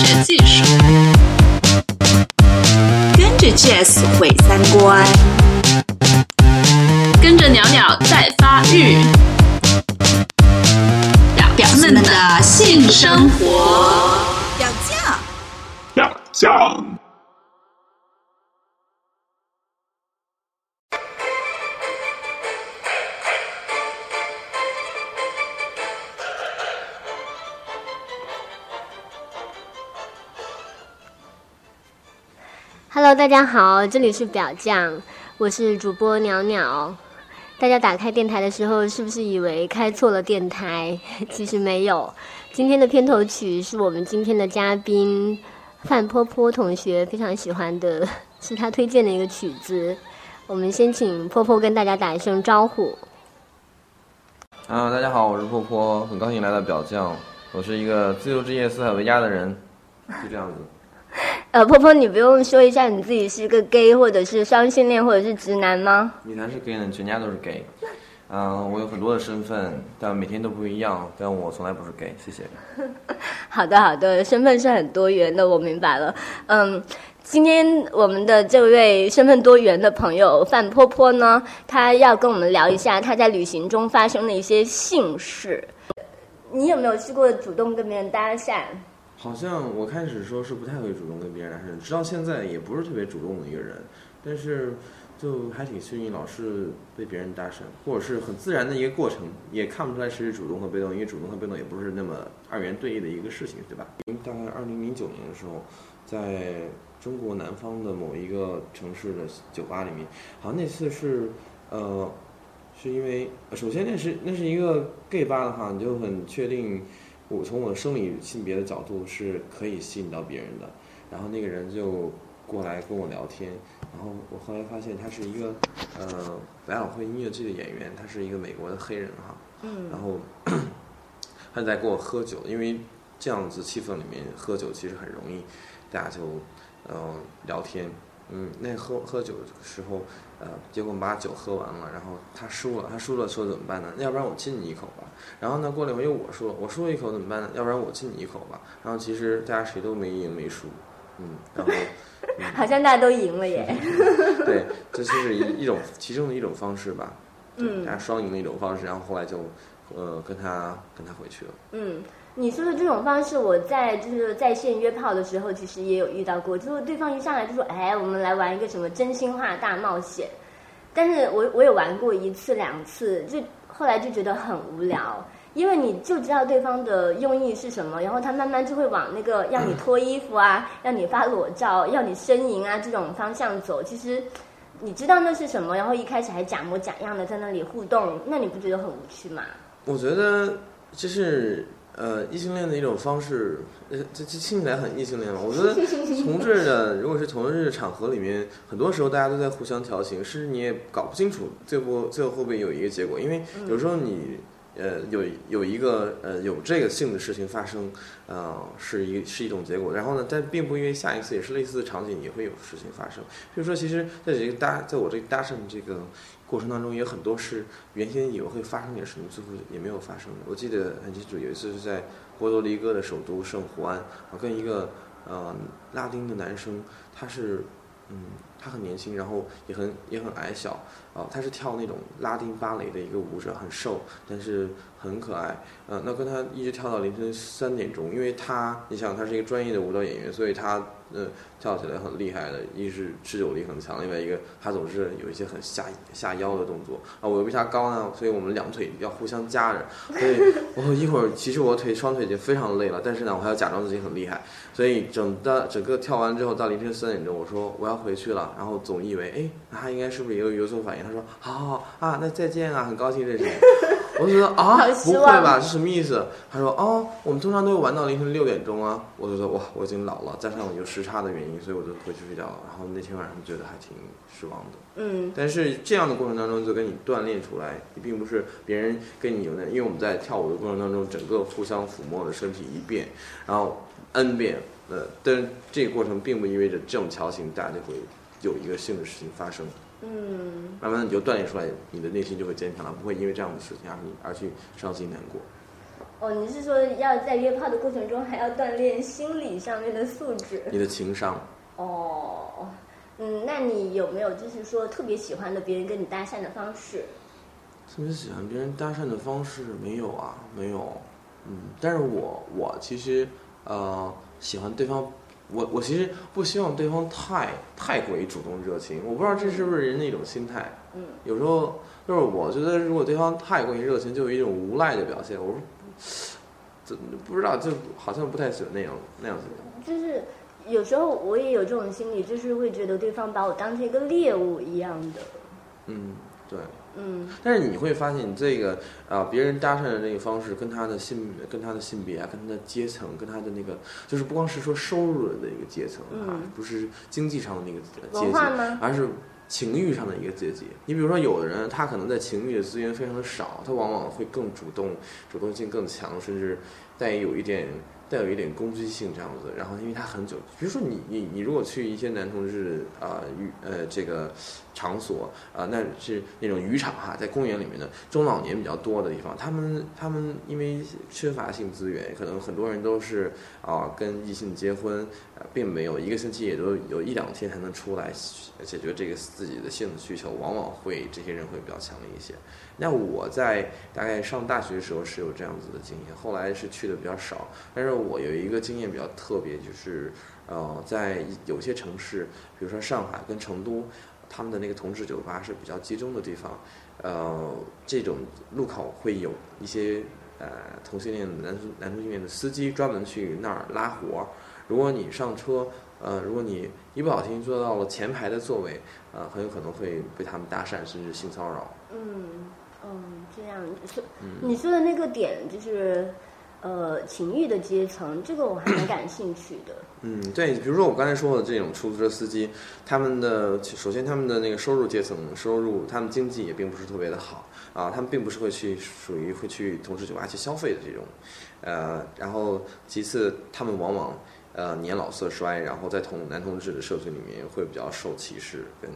学技术，跟着 Jazz 毁三观，跟着鸟鸟在发育，表表妹们的性生活。表酱，表酱。Hello，大家好，这里是表酱，我是主播鸟鸟。大家打开电台的时候，是不是以为开错了电台？其实没有。今天的片头曲是我们今天的嘉宾范坡坡同学非常喜欢的，是他推荐的一个曲子。我们先请坡坡跟大家打一声招呼。啊，大家好，我是坡坡，很高兴来到表酱。我是一个自由职业、四海为家的人，就这样子。呃，坡坡，你不用说一下你自己是个 gay 或者是双性恋或者是直男吗？你才是 gay 呢，全家都是 gay。嗯、我有很多的身份，但每天都不一样。但我从来不是 gay，谢谢。好的，好的，身份是很多元的，我明白了。嗯，今天我们的这位身份多元的朋友范坡坡呢，他要跟我们聊一下他在旅行中发生的一些幸事。你有没有试过主动跟别人搭讪？好像我开始说是不太会主动跟别人搭讪，直到现在也不是特别主动的一个人，但是就还挺幸运，老是被别人搭讪，或者是很自然的一个过程，也看不出来谁是主动和被动，因为主动和被动也不是那么二元对立的一个事情，对吧？大概二零零九年的时候，在中国南方的某一个城市的酒吧里面，好像那次是呃，是因为首先那是那是一个 gay 吧的话，你就很确定。我从我的生理性别的角度是可以吸引到别人的，然后那个人就过来跟我聊天，然后我后来发现他是一个呃百老汇音乐剧的演员，他是一个美国的黑人哈，嗯。然后 他在跟我喝酒，因为这样子气氛里面喝酒其实很容易，大家就呃聊天，嗯，那喝喝酒的时候，呃，结果我们把酒喝完了，然后他输了，他输了说怎么办呢？要不然我亲你一口吧。然后呢，过了一会儿又我输了，我输了一口怎么办呢？要不然我亲你一口吧。然后其实大家谁都没赢没输，嗯，然后。嗯 好像大家都赢了耶。对，这就是一一种其中的一种方式吧，对嗯大家双赢的一种方式。然后后来就，呃，跟他跟他回去了。嗯，你说的这种方式，我在就是在线约炮的时候，其实也有遇到过。就是对方一上来就说：“哎，我们来玩一个什么真心话大冒险。”但是我我有玩过一次两次，就后来就觉得很无聊，因为你就知道对方的用意是什么，然后他慢慢就会往那个让你脱衣服啊，让你发裸照，要你呻吟啊这种方向走。其实你知道那是什么，然后一开始还假模假样的在那里互动，那你不觉得很无趣吗？我觉得就是呃异性恋的一种方式，呃，这这听起来很异性恋嘛。我觉得同志的，如果是同志的场合里面，很多时候大家都在互相调情，甚至你也搞不清楚最后最后会不会有一个结果，因为有时候你。呃，有有一个呃有这个性的事情发生，呃，是一是一种结果。然后呢，但并不因为下一次也是类似的场景也会有事情发生。所以说，其实在这个搭，在我这个搭讪这个过程当中，也有很多是原先以为会发生点什么，最后也没有发生。我记得很清楚，有一次是在波多黎各的首都圣胡安，我跟一个呃拉丁的男生，他是嗯他很年轻，然后也很也很矮小，啊、他是跳那种拉丁芭蕾的一个舞者，很瘦，但是很可爱。呃，那跟他一直跳到凌晨三点钟，因为他，你想他是一个专业的舞蹈演员，所以他呃跳起来很厉害的，一是持久力很强，另外一个他总是有一些很下下腰的动作啊。我又比他高呢，所以我们两腿要互相夹着，所以我一会儿其实我腿双腿已经非常累了，但是呢我还要假装自己很厉害，所以整的整个跳完之后到凌晨三点钟，我说我要回去了，然后总以为哎那他应该是不是也有有所反应？他说好好好啊，那再见啊，很高兴认识你。我就说啊，不会吧？是什么意思？他说哦，我们通常都会玩到凌晨六点钟啊。我就说哇，我已经老了，加上我有时差的原因，所以我就回去睡觉了。然后那天晚上觉得还挺失望的。嗯但是这样的过程当中，就跟你锻炼出来，你并不是别人跟你有那，因为我们在跳舞的过程当中，整个互相抚摸的身体一遍，然后 n 遍，呃，但是这个过程并不意味着这种调情大家就会有一个性的事情发生。嗯，慢慢的你就锻炼出来，你的内心就会坚强了，不会因为这样的事情而你而去伤心难过。哦，你是说要在约炮的过程中还要锻炼心理上面的素质？你的情商。哦，嗯，那你有没有就是说特别喜欢的别人跟你搭讪的方式？特别喜欢别人搭讪的方式没有啊，没有。嗯，但是我我其实呃喜欢对方，我我其实不希望对方太太过于主动热情。我不知道这是不是人的一种心态。嗯，有时候就是我觉得如果对方太过于热情，就有一种无赖的表现。我说，这不知道，就好像不太喜欢那样那样子。就是有时候我也有这种心理，就是会觉得对方把我当成一个猎物一样的。嗯，对。嗯，但是你会发现，你这个啊，别人搭讪的这个方式，跟他的性、跟他的性别啊，跟他的阶层，跟他的那个，就是不光是说收入的一个阶层啊，不是经济上的那个阶级，而是情欲上的一个阶级。你比如说，有的人他可能在情欲的资源非常的少，他往往会更主动，主动性更强，甚至带有一点。带有一点攻击性这样子，然后因为他很久，比如说你你你如果去一些男同志啊渔呃这个场所啊，那是那种渔场哈，在公园里面的中老年比较多的地方，他们他们因为缺乏性资源，可能很多人都是啊跟异性结婚，并没有一个星期也都有一两天才能出来解决这个自己的性需求，往往会这些人会比较强烈一些。那我在大概上大学的时候是有这样子的经验，后来是去的比较少。但是我有一个经验比较特别，就是呃，在有些城市，比如说上海跟成都，他们的那个同志酒吧是比较集中的地方。呃，这种路口会有一些呃同性恋男男同性恋的司机专门去那儿拉活儿。如果你上车，呃，如果你一不小心坐到了前排的座位，呃，很有可能会被他们搭讪，甚至性骚扰。嗯。嗯，这样说，你说的那个点就是，呃，情欲的阶层，这个我还蛮感兴趣的。嗯，对，比如说我刚才说的这种出租车司机，他们的首先他们的那个收入阶层，收入他们经济也并不是特别的好啊，他们并不是会去属于会去同时酒吧去消费的这种，呃，然后其次他们往往呃年老色衰，然后在同男同志的社群里面会比较受歧视跟。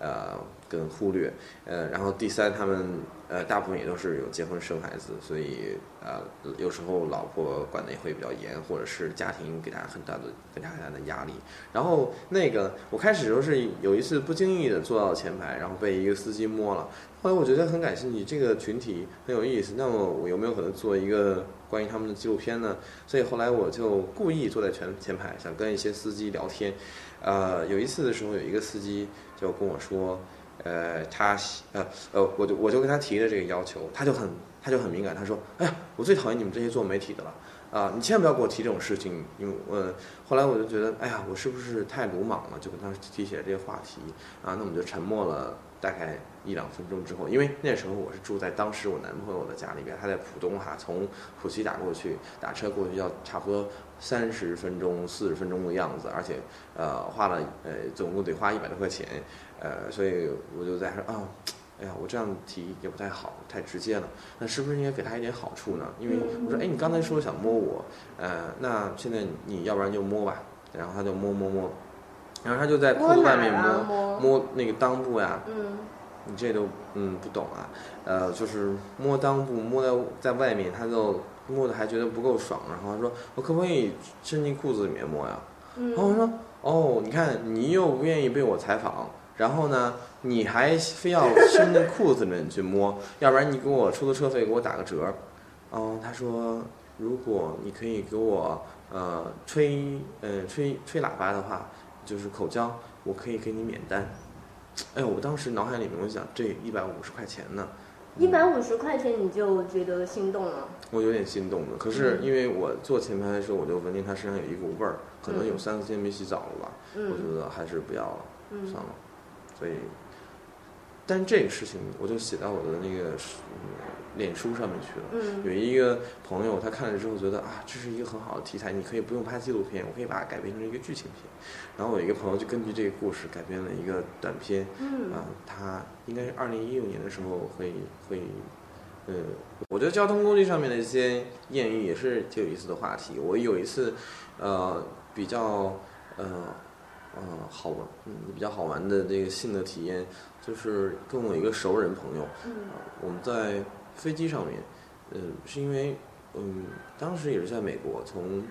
呃，跟忽略，呃，然后第三，他们呃，大部分也都是有结婚生孩子，所以呃，有时候老婆管的也会比较严，或者是家庭给他很大的、很大很大的压力。然后那个，我开始时候是有一次不经意的坐到前排，然后被一个司机摸了。后来我觉得很感兴趣，这个群体很有意思。那么我有没有可能做一个关于他们的纪录片呢？所以后来我就故意坐在前前排，想跟一些司机聊天。呃，有一次的时候，有一个司机就跟我说，呃，他呃呃，我就我就跟他提了这个要求，他就很他就很敏感，他说，哎呀，我最讨厌你们这些做媒体的了，啊，你千万不要给我提这种事情，因为呃，后来我就觉得，哎呀，我是不是太鲁莽了，就跟他提起了这个话题，啊，那我们就沉默了。大概一两分钟之后，因为那时候我是住在当时我男朋友的家里边，他在浦东哈，从浦西打过去，打车过去要差不多三十分钟、四十分钟的样子，而且呃花了呃总共得花一百多块钱，呃，所以我就在说啊，哎呀，我这样提也不太好，太直接了，那是不是应该给他一点好处呢？因为我说，哎，你刚才说想摸我，呃，那现在你要不然就摸吧，然后他就摸摸摸。然后他就在裤子外面摸摸那个裆部呀，嗯，你这都嗯不懂啊，呃，就是摸裆部摸在在外面，他就摸的还觉得不够爽，然后他说我可不可以伸进裤子里面摸呀？然后我说哦，你看你又不愿意被我采访，然后呢你还非要伸进裤子里面去摸，要不然你给我出租车费给我打个折。哦，他说如果你可以给我呃吹呃吹吹喇叭的话。就是口交，我可以给你免单。哎，我当时脑海里面我想，这一百五十块钱呢，一百五十块钱你就觉得心动了？我有点心动了，可是因为我坐前排的时候，我就闻见他身上有一股味儿，可能有三四天没洗澡了吧，我觉得还是不要了，算了。所以，但这个事情我就写到我的那个。脸书上面去了，有一个朋友，他看了之后觉得啊，这是一个很好的题材，你可以不用拍纪录片，我可以把它改编成一个剧情片。然后我一个朋友就根据这个故事改编了一个短片，啊，他应该是二零一六年的时候会会，嗯，我觉得交通工具上面的一些艳遇也是挺有意思的话题。我有一次，呃，比较呃呃好玩，嗯，比较好玩的这个性的体验，就是跟我一个熟人朋友，嗯我们在。飞机上面，嗯，是因为嗯，当时也是在美国，从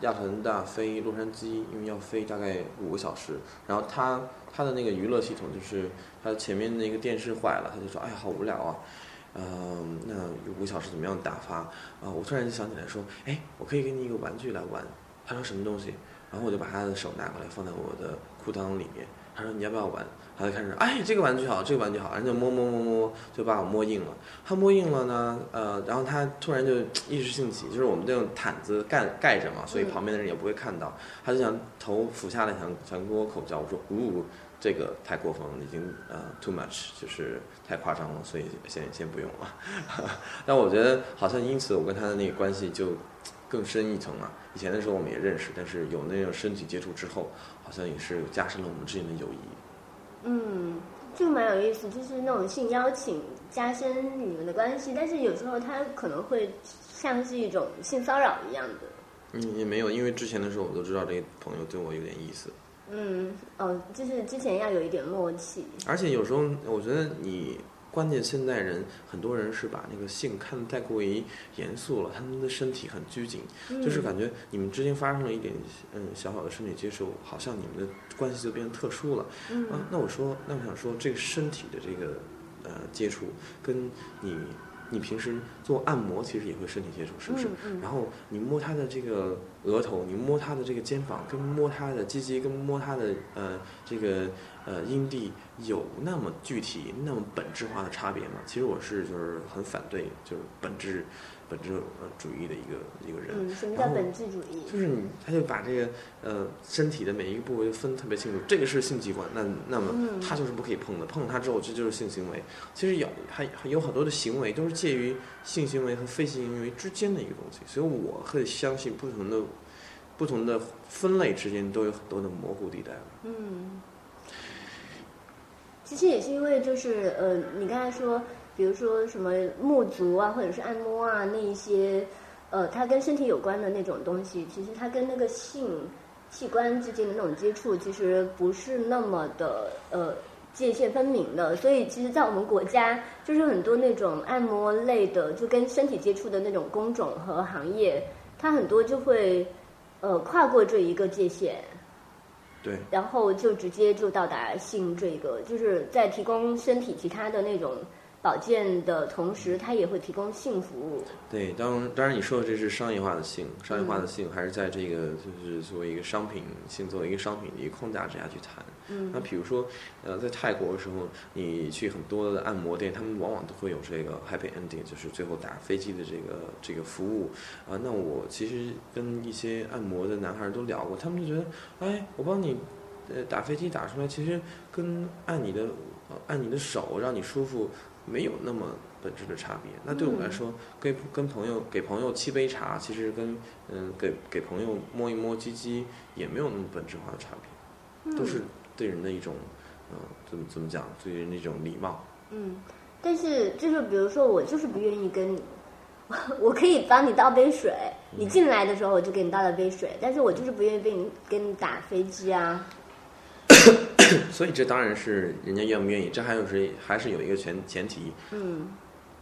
亚特兰大飞洛杉矶，因为要飞大概五个小时。然后他他的那个娱乐系统就是他前面那个电视坏了，他就说：“哎呀，好无聊啊。”嗯，那五个小时怎么样打发？啊，我突然就想起来说：“哎，我可以给你一个玩具来玩。”他说：“什么东西？”然后我就把他的手拿过来放在我的裤裆里面。他说：“你要不要玩？”他就开始：“哎，这个玩具好，这个玩具好。”人就摸摸摸摸，就把我摸硬了。他摸硬了呢，呃，然后他突然就一时兴起，就是我们这种毯子盖盖着嘛，所以旁边的人也不会看到。他就想头俯下来，想想跟我口交。我说：“呜，这个太过分了，已经呃 too much，就是太夸张了，所以先先不用了。”但我觉得好像因此我跟他的那个关系就更深一层了。以前的时候我们也认识，但是有那种身体接触之后，好像也是加深了我们之间的友谊。嗯，这个蛮有意思，就是那种性邀请加深你们的关系，但是有时候他可能会像是一种性骚扰一样的。嗯，也没有，因为之前的时候我都知道这个朋友对我有点意思。嗯，哦，就是之前要有一点默契。而且有时候我觉得你。关键现代人很多人是把那个性看得太过于严肃了，他们的身体很拘谨，就是感觉你们之间发生了一点嗯小小的身体接触，好像你们的关系就变得特殊了。啊，那我说，那我想说，这个身体的这个呃接触，跟你你平时做按摩其实也会身体接触，是不是？然后你摸他的这个额头，你摸他的这个肩膀，跟摸他的鸡鸡，跟摸他的呃这个。呃，阴蒂有那么具体、那么本质化的差别吗？其实我是就是很反对，就是本质、本质呃主义的一个一个人。嗯，什么叫本质主义？就是你，他就把这个呃身体的每一个部位分特别清楚，这个是性器官，那那么他就是不可以碰的，碰了它之后这就是性行为。其实有还还有很多的行为都是介于性行为和非性行为之间的一个东西，所以我会相信不同的不同的分类之间都有很多的模糊地带。嗯。其实也是因为，就是呃，你刚才说，比如说什么沐足啊，或者是按摩啊，那一些，呃，它跟身体有关的那种东西，其实它跟那个性器官之间的那种接触，其实不是那么的呃界限分明的。所以，其实，在我们国家，就是很多那种按摩类的，就跟身体接触的那种工种和行业，它很多就会呃跨过这一个界限。对，然后就直接就到达性这个，就是在提供身体其他的那种保健的同时，它也会提供性服务。对，当当然你说的这是商业化的性，商业化的性还是在这个就是作为一个商品性，作为一个商品的一个框架之下去谈。嗯，那比如说，呃，在泰国的时候，你去很多的按摩店，他们往往都会有这个 happy ending，就是最后打飞机的这个这个服务。啊，那我其实跟一些按摩的男孩都聊过，他们就觉得，哎，我帮你，呃，打飞机打出来，其实跟按你的按你的手让你舒服没有那么本质的差别。那对我来说，跟跟朋友给朋友沏杯茶，其实跟嗯给给朋友摸一摸鸡鸡也没有那么本质化的差别，都是。对人的一种，嗯，怎么怎么讲？对人的一种礼貌。嗯，但是就是比如说，我就是不愿意跟你，我可以帮你倒杯水，你进来的时候我就给你倒了杯水，但是我就是不愿意被你跟你打飞机啊。所以这当然是人家愿不愿意，这还有是还是有一个前前提。嗯。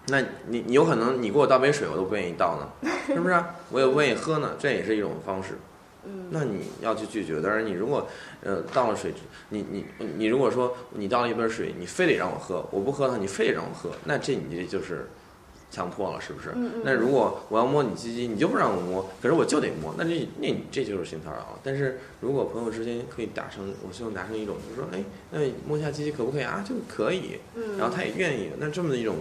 那你你有可能你给我倒杯水，我都不愿意倒呢，是不是？我也不愿意喝呢，这也是一种方式。那你要去拒绝，但是你如果，呃，倒了水，你你你如果说你倒了一杯水，你非得让我喝，我不喝它，你非得让我喝，那这你这就是强迫了，是不是？那如果我要摸你鸡鸡，你就不让我摸，可是我就得摸，那这那你这就是性骚扰了。但是如果朋友之间可以达成，我希望达成一种，就是说，哎，那摸一下鸡鸡可不可以啊？就可以，然后他也愿意，那这么的一种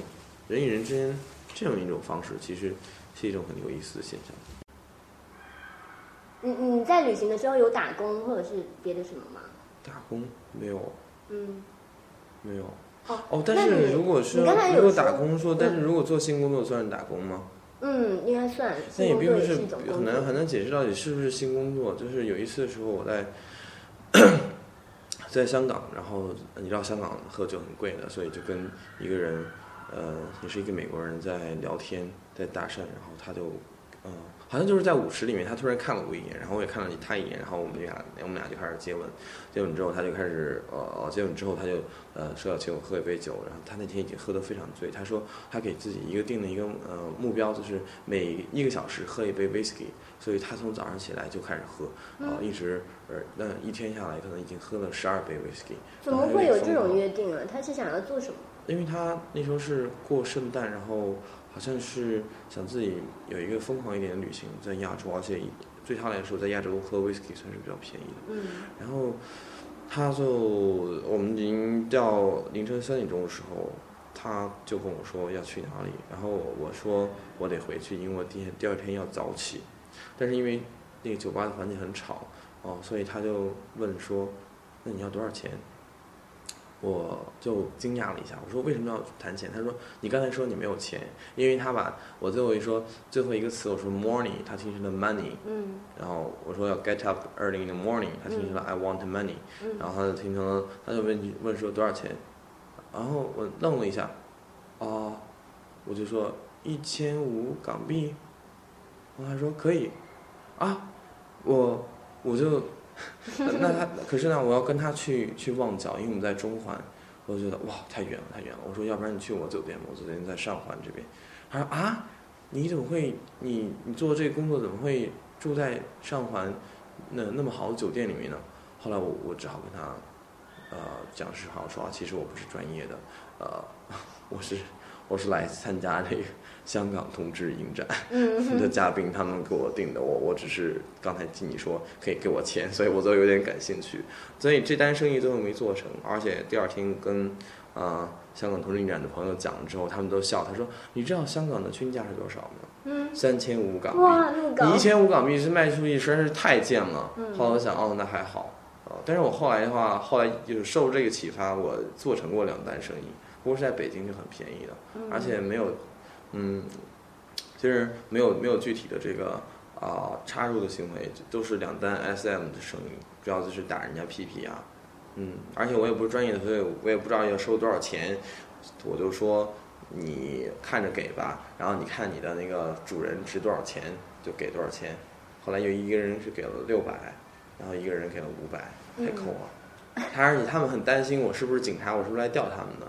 人与人之间这样一种方式，其实是一种很有意思的现象。你你在旅行的时候有打工或者是别的什么吗？打工没有。嗯，没有。哦哦，但是如果是如果打工说，但是如果做新工作算是打工吗？嗯，应该算。但也并不是很难很难解释到底是不是新工作。就是有一次的时候，我在 在香港，然后你知道香港喝酒很贵的，所以就跟一个人，呃，也是一个美国人在聊天，在搭讪，然后他就，嗯。好像就是在舞池里面，他突然看了我一眼，然后我也看了他一眼，然后我们俩我们俩就开始接吻，接吻之后他就开始呃接吻之后他就呃说要请我喝一杯酒，然后他那天已经喝得非常醉，他说他给自己一个定了一个呃目标就是每一个小时喝一杯 whisky，所以他从早上起来就开始喝，啊、一直呃那一天下来可能已经喝了十二杯 whisky，怎么会有这种约定啊？他是想要做什么？因为他那时候是过圣诞，然后好像是想自己有一个疯狂一点的旅行，在亚洲，而且对他来说，在亚洲喝 whisky 算是比较便宜的。嗯然后他就我们已经到凌晨三点钟的时候，他就跟我说要去哪里，然后我说我得回去，因为我第第二天要早起，但是因为那个酒吧的环境很吵哦，所以他就问说，那你要多少钱？我就惊讶了一下，我说为什么要谈钱？他说你刚才说你没有钱，因为他把我最后一说最后一个词我说 morning，他听成了 money，嗯。然后我说要 get up early in the morning，他听成了 I want money，、嗯。然后他就听成了，他就问问说多少钱，然后我愣了一下，啊，我就说一千五港币，然后他说可以，啊，我我就，那他可是呢，我要跟他去去旺角，因为我们在中环，我就觉得哇太远了太远了，我说要不然你去我酒店吧，我酒店在上环这边，他说啊，你怎么会你你做这个工作怎么会住在上环那那么好的酒店里面呢？后来我我只好跟他呃讲实话，我说啊，其实我不是专业的，呃，我是我是来参加这个香港同志影展嗯 的嘉宾，他们给我定的，我我只是刚才听你说可以给我钱，所以我就有点感兴趣，所以这单生意最后没做成，而且第二天跟呃香港同志影展的朋友讲了之后，他们都笑，他说你知道香港的均价是多少吗？嗯，三千五港币。你一，千五港币是卖出去实在是太贱了。嗯后来我想，哦，那还好。哦，但是我后来的话，后来就是受这个启发，我做成过两单生意，不过是在北京就很便宜的，而且没有，嗯，就是没有没有具体的这个啊、插入的行为，都是两单 SM 的声音，主要就是打人家屁屁啊，嗯，而且我也不是专业的，所以我也不知道要收多少钱，我就说你看着给吧，然后你看你的那个主人值多少钱就给多少钱。后来有一个人是给了六百，然后一个人给了五百，太抠了。他而且他们很担心我是不是警察，我是不是来调他们的。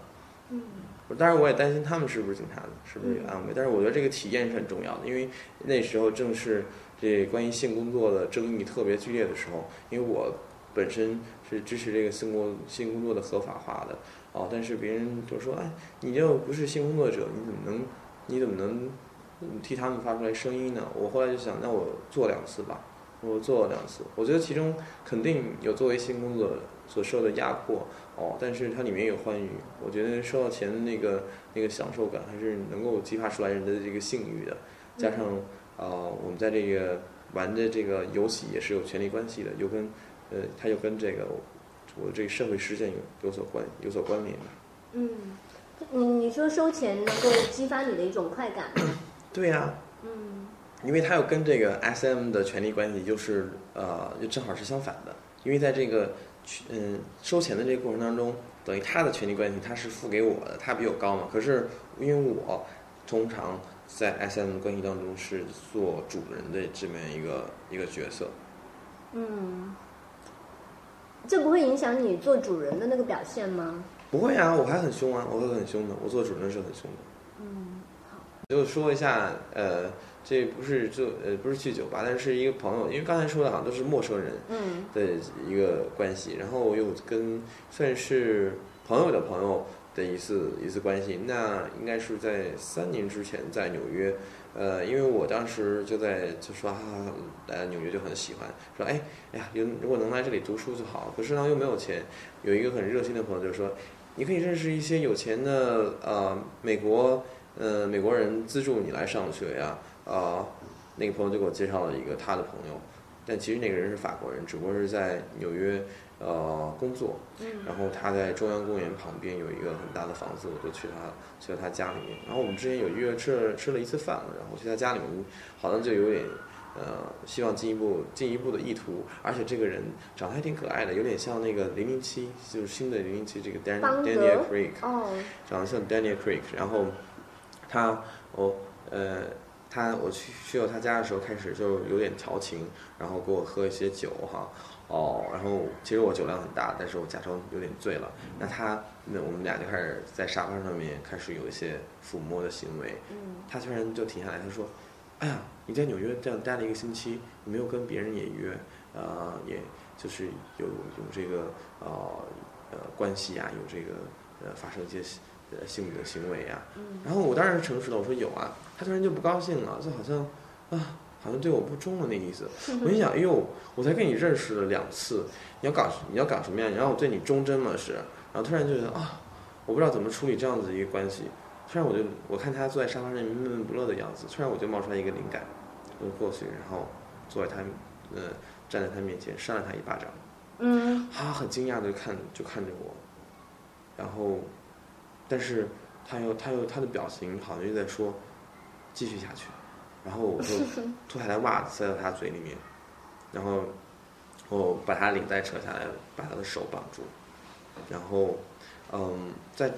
嗯当然我也担心他们是不是警察，是不是有安慰。但是我觉得这个体验是很重要的，因为那时候正是这关于性工作的争议特别剧烈的时候。因为我本身是支持这个性工性工作的合法化的，哦，但是别人就说，哎，你就不是性工作者，你怎么能你怎么能替他们发出来声音呢？我后来就想，那我做两次吧。我做了两次，我觉得其中肯定有作为性工作者所受的压迫哦，但是它里面有欢愉，我觉得收到钱的那个那个享受感还是能够激发出来人的这个性欲的，加上呃我们在这个玩的这个游戏也是有权利关系的，又跟呃它又跟这个我这个社会实践有有所关有所关联的。嗯，你你说收钱能够激发你的一种快感吗？对呀、嗯因为它又跟这个 S M 的权利关系就是呃，就正好是相反的。因为在这个嗯收钱的这个过程当中，等于他的权利关系他是付给我的，他比我高嘛。可是因为我通常在 S M 关系当中是做主人的这么一个一个角色，嗯，这不会影响你做主人的那个表现吗？不会啊，我还很凶啊，我会很凶的，我做主人是很凶的。嗯，好，就说一下，呃，这不是就呃不是去酒吧，但是一个朋友，因为刚才说的好像都是陌生人，嗯的一个关系，然后我又跟算是朋友的朋友的一次一次关系，那应该是在三年之前在纽约，呃，因为我当时就在就说哈、啊，来纽约就很喜欢，说哎哎呀，有如果能来这里读书就好，可是呢又没有钱，有一个很热心的朋友就说，你可以认识一些有钱的呃美国呃美国人资助你来上学呀、啊，那个朋友就给我介绍了一个他的朋友。但其实那个人是法国人，只不过是在纽约呃工作，然后他在中央公园旁边有一个很大的房子，我就去他去了他家里面。然后我们之前有约吃了吃了一次饭了，然后去他家里面，好像就有点呃希望进一步进一步的意图，而且这个人长得还挺可爱的，有点像那个零零七，就是新的零零七这个 Dan Daniel Craig。哦，长得像 Daniel Craig，然后他哦呃他我去去到他家的时候，开始就有点调情，然后给我喝一些酒哈，哦，然后其实我酒量很大，但是我假装有点醉了。那他那我们俩就开始在沙发上面开始有一些抚摸的行为。嗯他突然就停下来，他说：“哎呀，你在纽约这样待了一个星期，你没有跟别人也约，呃，也就是有有这个呃呃关系啊、有这个呃发生一些呃性的行为呀、嗯然后我当然是诚实的，我说有啊。他突然就不高兴了，就好像啊，好像对我不忠了那意思。我心想，哎呦，我才跟你认识了两次，你要搞你要搞什么呀？你让我对你忠贞吗？是？然后突然就觉得啊，我不知道怎么处理这样子一个关系。突然我就我看他坐在沙发上面闷闷不乐的样子，突然我就冒出来一个灵感，我就过去，然后坐在他呃站在他面前扇了他一巴掌。嗯他很惊讶的看就看着我，然后，但是他又他又他的表情好像又在说继续下去，然后我就 脱下来袜子塞到他嘴里面，然后我把他领带扯下来，把他的手绑住，然后嗯，在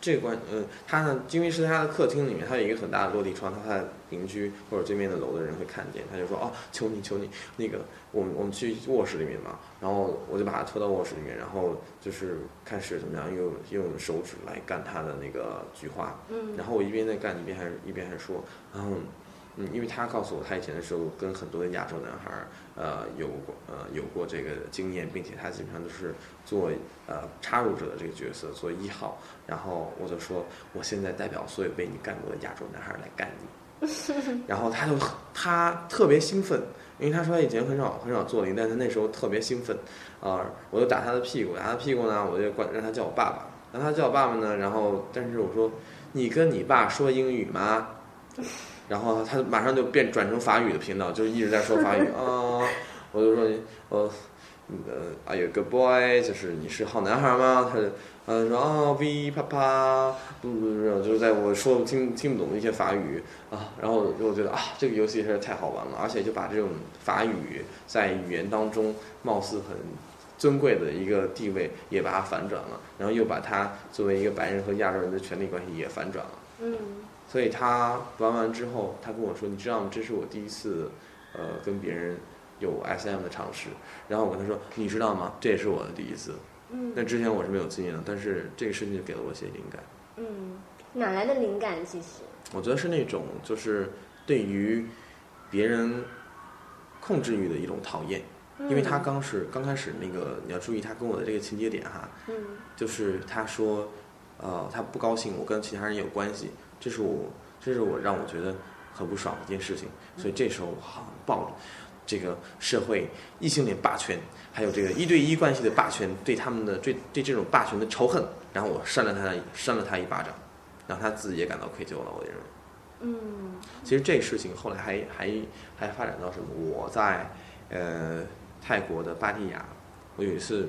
这个关嗯，他呢，因为是在他的客厅里面，他有一个很大的落地窗，他的邻居或者对面的楼的人会看见，他就说哦，求你求你，那个我们我们去卧室里面嘛，然后我就把他拖到卧室里面，然后就是开始怎么样，用用手指来干他的那个菊花，嗯。然后我一边在干，一边还一边还说，嗯嗯，因为他告诉我，他以前的时候跟很多的亚洲男孩儿，呃，有过呃有过这个经验，并且他基本上都是做呃插入者的这个角色，做一号。然后我就说，我现在代表所有被你干过的亚洲男孩儿来干你。然后他就他特别兴奋，因为他说他以前很少很少做零，但是那时候特别兴奋，啊、我就打他的屁股，打他屁股呢，我就管让他叫我爸爸，让他叫我爸爸呢，然后但是我说你跟你爸说英语吗？然后他马上就变转成法语的频道，就是一直在说法语 啊、我就说呃呃，Are you a good boy？就是你是好男孩吗？他就嗯说啊，V 啪啪，不不不，就是在我说听听不懂的一些法语啊，然后我觉得啊，这个游戏实在太好玩了，而且就把这种法语在语言当中貌似很尊贵的一个地位也把它反转了，然后又把它作为一个白人和亚洲人的权利关系也反转了。嗯所以他玩完之后，他跟我说：“你知道吗？这是我第一次，呃，跟别人有 SM 的尝试。”然后我跟他说：“你知道吗？这也是我的第一次。嗯那之前我是没有经验的，但是这个事情就给了我一些灵感。嗯，哪来的灵感？其实，我觉得是那种就是对于别人控制欲的一种讨厌，因为他刚是刚开始那个，你要注意他跟我的这个情节点哈，嗯就是他说，呃，他不高兴我跟其他人有关系，这是我，这是我让我觉得很不爽的一件事情，所以这时候我好像抱着这个社会异性恋霸权，还有这个一对一关系的霸权，对他们的对对这种霸权的仇恨，然后我扇了他扇了他一巴掌，让他自己也感到愧疚了，我认为。嗯其实这个事情后来还还还发展到什么？我在呃泰国的芭提雅，我有一次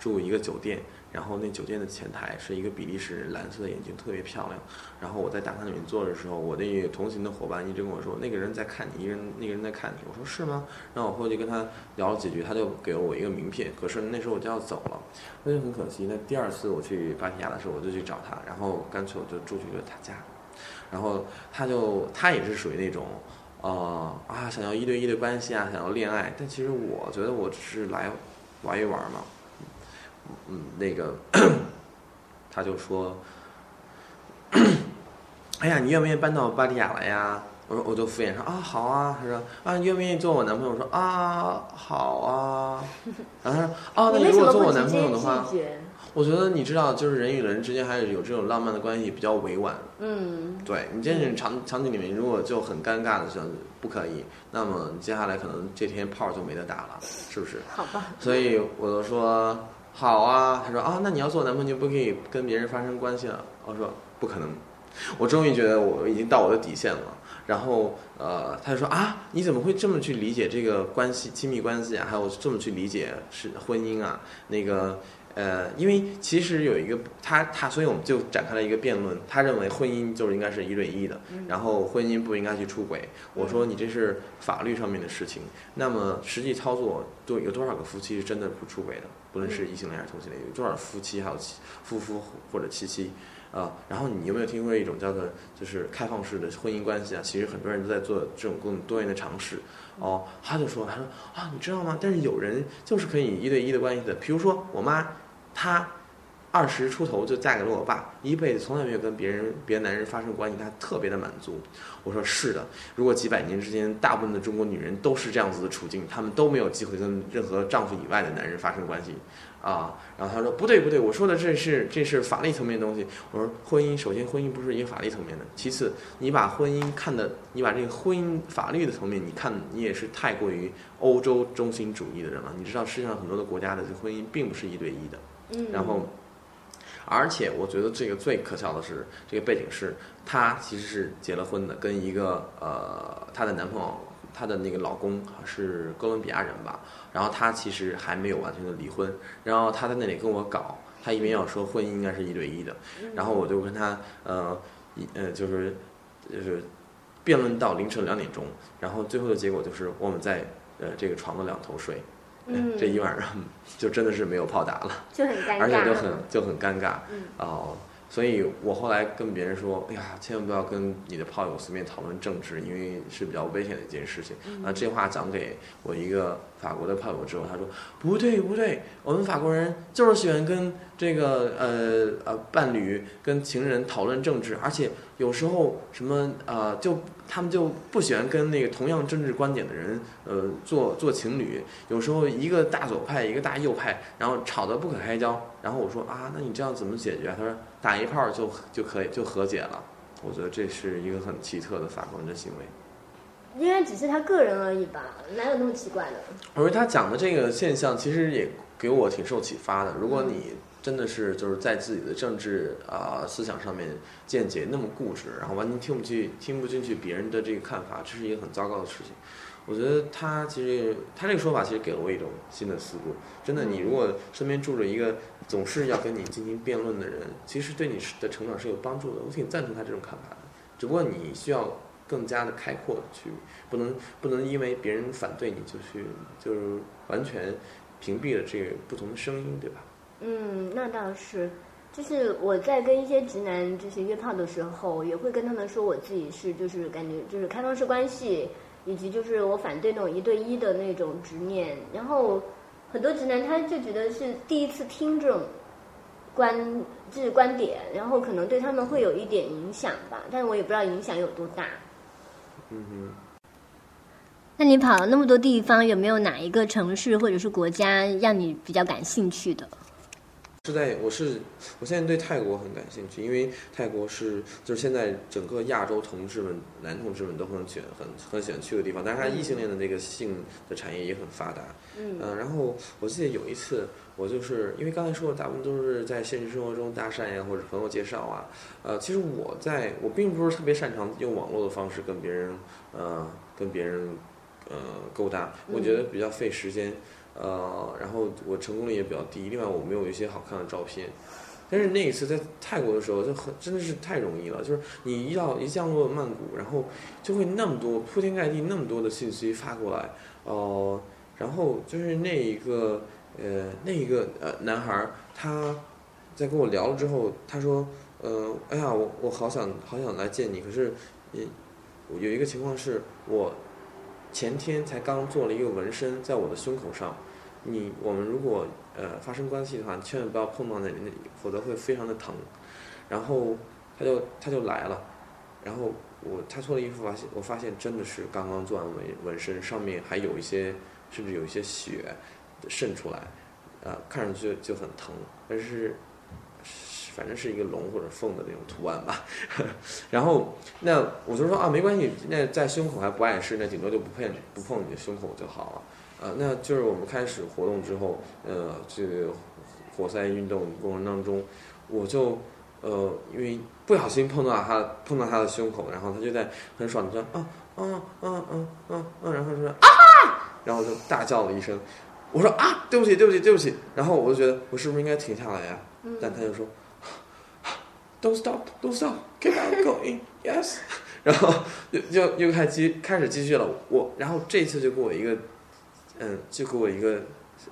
住一个酒店，然后那酒店的前台是一个比利时人，蓝色的眼睛特别漂亮。然后我在大堂里面坐的时候，我那同行的伙伴一直跟我说，那个人在看你，一个人那个人在看你。我说是吗？然后我后去跟他聊了几句，他就给了我一个名片。可是那时候我就要走了，那就很可惜。那第二次我去芭提雅的时候，我就去找他，然后干脆我就住去了他家。然后他就他也是属于那种，呃啊想要一对一的关系啊，想要恋爱，但其实我觉得我只是来玩一玩嘛，嗯，那个他就说，哎呀，你愿不愿意搬到芭提雅来呀？我说我就敷衍说啊好啊，他说啊你愿不愿意做我男朋友？我说啊好啊，然后他说啊那如果做我男朋友的话？我觉得你知道，就是人与人之间还是有这种浪漫的关系比较委婉。嗯对你这种场场景里面，如果就很尴尬的时候不可以，那么接下来可能这天炮就没得打了，是不是？好吧，所以我就说好啊，他说啊，那你要做我男朋友就不可以跟别人发生关系了。我说不可能，我终于觉得我已经到我的底线了。然后呃，他就说啊，你怎么会这么去理解这个关系、亲密关系啊？还有这么去理解是婚姻啊？那个呃，因为其实有一个他他，所以我们就展开了一个辩论。他认为婚姻就是应该是一对一的，然后婚姻不应该去出轨。我说你这是法律上面的事情，那么实际操作都有多少个夫妻是真的不出轨的？不论是异性恋还是同性恋，有多少夫妻还有妻夫夫或者妻妻，啊，然后你有没有听过一种叫做就是开放式的婚姻关系啊？其实很多人都在做这种各种多元的尝试。哦，他就说，他说啊，你知道吗？但是有人就是可以一对一的关系的，比如说我妈，她二十出头就嫁给了我爸，一辈子从来没有跟别人别的男人发生关系，她特别的满足。我说是的，如果几百年之间大部分的中国女人都是这样子的处境，她们都没有机会跟任何丈夫以外的男人发生关系。啊，然后他说不对不对，我说的这是这是法律层面的东西。我说婚姻首先婚姻不是一个法律层面的，其次你把婚姻看的，你把这个婚姻法律的层面，你看你也是太过于欧洲中心主义的人了。你知道世界上很多的国家的这婚姻并不是一对一的，嗯，然后，而且我觉得这个最可笑的是这个背景是，她其实是结了婚的，跟一个呃她的男朋友，她的那个老公是哥伦比亚人吧。然后她其实还没有完全的离婚，然后她在那里跟我搞，她一边要说婚姻应该是一对一的，然后我就跟她呃一呃就是就是辩论到凌晨两点钟，然后最后的结果就是我们在呃这个床的两头睡，嗯这一晚上就真的是没有炮打了，就很尴尬，而且就很就很尴尬嗯哦。所以我后来跟别人说，哎呀，千万不要跟你的炮友随便讨论政治，因为是比较危险的一件事情。那，这话讲给我一个法国的炮友之后，他说不对不对，我们法国人就是喜欢跟这个呃呃伴侣、跟情人讨论政治，而且有时候什么呃就他们就不喜欢跟那个同样政治观点的人呃做做情侣，有时候一个大左派一个大右派，然后吵得不可开交。然后我说啊，那你这样怎么解决？他说打一炮就就可以就和解了。我觉得这是一个很奇特的法国人的行为。应该只是他个人而已吧，哪有那么奇怪的？我觉得他讲的这个现象，其实也给我挺受启发的。如果你真的是就是在自己的政治啊、思想上面见解那么固执，然后完全听不进听不进去别人的这个看法，这是一个很糟糕的事情。我觉得他其实他这个说法其实给了我一种新的思路。真的，你如果身边住着一个总是要跟你进行辩论的人，其实对你的成长是有帮助的。我挺赞同他这种看法的。只不过你需要更加的开阔去，不能不能因为别人反对你就去就是完全屏蔽了这个不同的声音，对吧？嗯，那倒是。就是我在跟一些直男就是约炮的时候，也会跟他们说我自己是就是感觉就是开放式关系，以及就是我反对那种一对一的那种执念。然后很多直男他就觉得是第一次听这种观就是观点，然后可能对他们会有一点影响吧，但是我也不知道影响有多大。嗯哼。那你跑了那么多地方，有没有哪一个城市或者是国家让你比较感兴趣的？是在我是我现在对泰国很感兴趣，因为泰国是就是现在整个亚洲同志们男同志们都很喜欢很很喜欢去的地方，但是它异性恋的那个性的产业也很发达。嗯呃，然后我记得有一次，我就是因为刚才说的大部分都是在现实生活中搭讪呀，或者朋友介绍啊。呃，其实我在我并不是特别擅长用网络的方式跟别人呃跟别人呃勾搭，我觉得比较费时间。呃，然后我成功率也比较低。另外，我没有一些好看的照片。但是那一次在泰国的时候，就很真的是太容易了。就是你一到一降落曼谷，然后就会那么多铺天盖地那么多的信息发过来，哦、然后就是那一个呃那一个呃男孩，他在跟我聊了之后，他说，呃，哎呀，我我好想好想来见你，可是也有一个情况是我前天才刚做了一个纹身在我的胸口上，你我们如果呃发生关系的话，千万不要碰到那里，那里否则会非常的疼。然后他就他就来了，然后我他脱了衣服发现我发现真的是刚刚做完纹纹身，上面还有一些甚至有一些血渗出来，呃、看上去就很疼，但是反正是一个龙或者凤的那种图案吧。然后那我就说啊，没关系，那在胸口还不碍事，那顶多就不碰不碰你的胸口就好了。呃，那就是我们开始活动之后，呃，这个活塞运动过程当中，我就呃，因为不小心碰到他碰到他的胸口，然后他就在很爽的说啊啊啊啊啊啊，然后说啊，然后就大叫了一声。我说啊，对不起，对不起，对不起。然后我就觉得我是不是应该停下来呀、但他就说，Don't stop, don't stop, keep on going, yes。然后就就又开继开始继续了。我然后这次就给我一个，嗯，就给我一个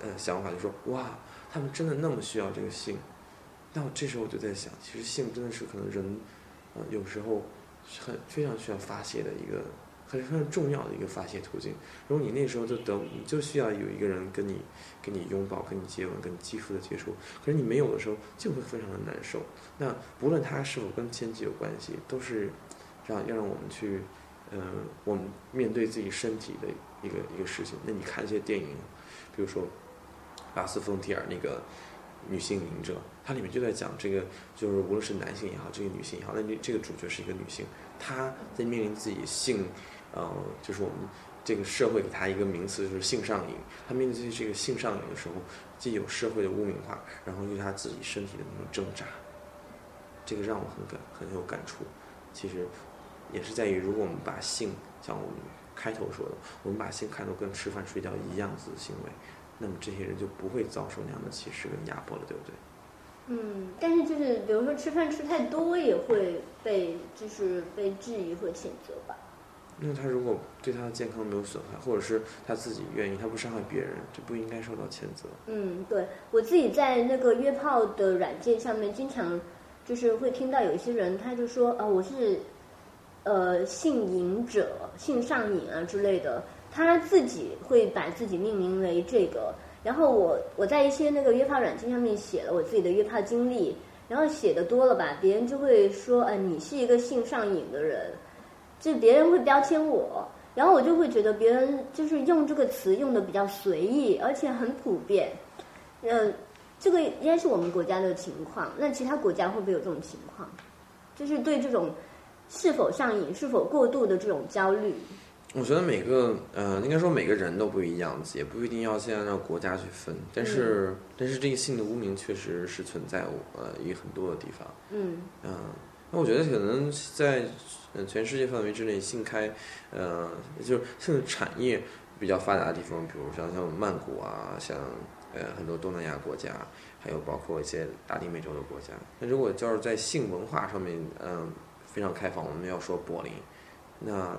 呃想法，就说哇，他们真的那么需要这个性，那我这时候我就在想，其实性真的是可能人，呃，有时候很非常需要发泄的一个很非常重要的一个发泄途径。如果你那时候就等，你就需要有一个人跟你跟你拥抱、跟你接吻、跟你肌肤的接触，可是你没有的时候，就会非常的难受。那不论他是否跟前妻有关系，都是让要让我们去，呃，我们面对自己身体的一个一个事情。那你看一些电影，比如说拉斯冯提尔那个。女性隐者，它里面就在讲这个，就是无论是男性也好，这个女性也好，那这这个主角是一个女性，她在面临自己性，呃，就是我们这个社会给他一个名词，就是性上瘾。他面对这个性上瘾的时候，既有社会的污名化，然后又他自己身体的那种挣扎，这个让我很感很有感触。其实也是在于，如果我们把性像我们开头说的，我们把性看作跟吃饭睡觉一样子的行为。那么这些人就不会遭受那样的歧视跟压迫了，对不对？嗯，但是就是比如说吃饭吃太多也会被就是被质疑和谴责吧。那他如果对他的健康没有损害，或者是他自己愿意，他不伤害别人，就不应该受到谴责。嗯，对我自己在那个约炮的软件上面，经常就是会听到有一些人，他就说啊，我是呃性瘾者、性上瘾啊之类的。他自己会把自己命名为这个，然后我我在一些那个约炮软件上面写了我自己的约炮经历，然后写的多了吧，别人就会说，呃，你是一个性上瘾的人，就别人会标签我，然后我就会觉得别人就是用这个词用的比较随意，而且很普遍，嗯，这个应该是我们国家的情况，那其他国家会不会有这种情况？就是对这种是否上瘾、是否过度的这种焦虑。我觉得每个呃，应该说每个人都不一样，也不一定要先按照国家去分。但是，但是这个性的污名确实是存在呃于很多的地方。嗯。嗯，那我觉得可能在全世界范围之内，性开呃就是性产业比较发达的地方，比如像像曼谷啊，像呃很多东南亚国家，还有包括一些拉丁美洲的国家。那如果就是在性文化上面，嗯，非常开放，我们要说柏林，那。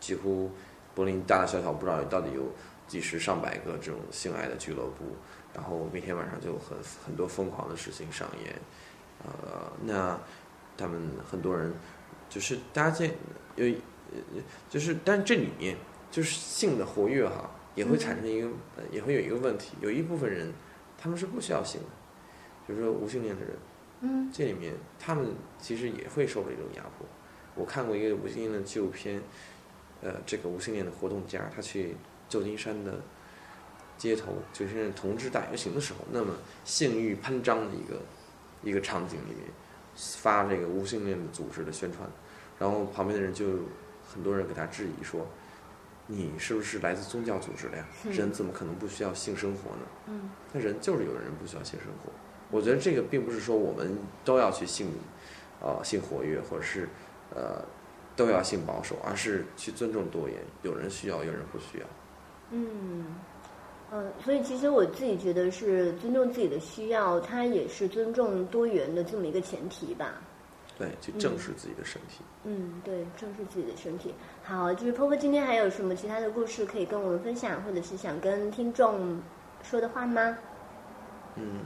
几乎柏林大大小小不知道到底有几十上百个这种性爱的俱乐部，然后每天晚上就很很多疯狂的事情上演，呃，那他们很多人就是大家见有就是，但这里面就是性的活跃哈，也会产生一个也会有一个问题，有一部分人他们是不需要性的，比如说无性恋的人，嗯，这里面他们其实也会受到一种压迫。我看过一个无性恋的纪录片。呃，这个无性恋的活动家，他去旧金山的街头，就是同志大游行的时候，那么性欲喷张的一个一个场景里面，发这个无性恋的组织的宣传，然后旁边的人就很多人给他质疑说：“你是不是来自宗教组织的呀？人怎么可能不需要性生活呢？”嗯，那人就是有的人不需要性生活。我觉得这个并不是说我们都要去性，呃，性活跃，或者是呃。都要性保守，而是去尊重多元。有人需要，有人不需要。嗯，嗯，所以其实我自己觉得是尊重自己的需要，它也是尊重多元的这么一个前提吧。对，去正视自己的身体。嗯，对，正视自己的身体。好，就是婆婆今天还有什么其他的故事可以跟我们分享，或者是想跟听众说的话吗？嗯，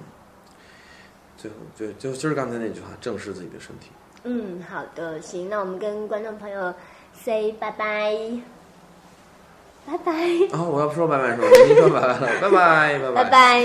最后就就就是刚才那句话，正视自己的身体。嗯，好的，行，那我们跟观众朋友 say 拜拜，拜拜。啊，我要说拜拜说拜拜了，拜拜，拜拜，拜拜。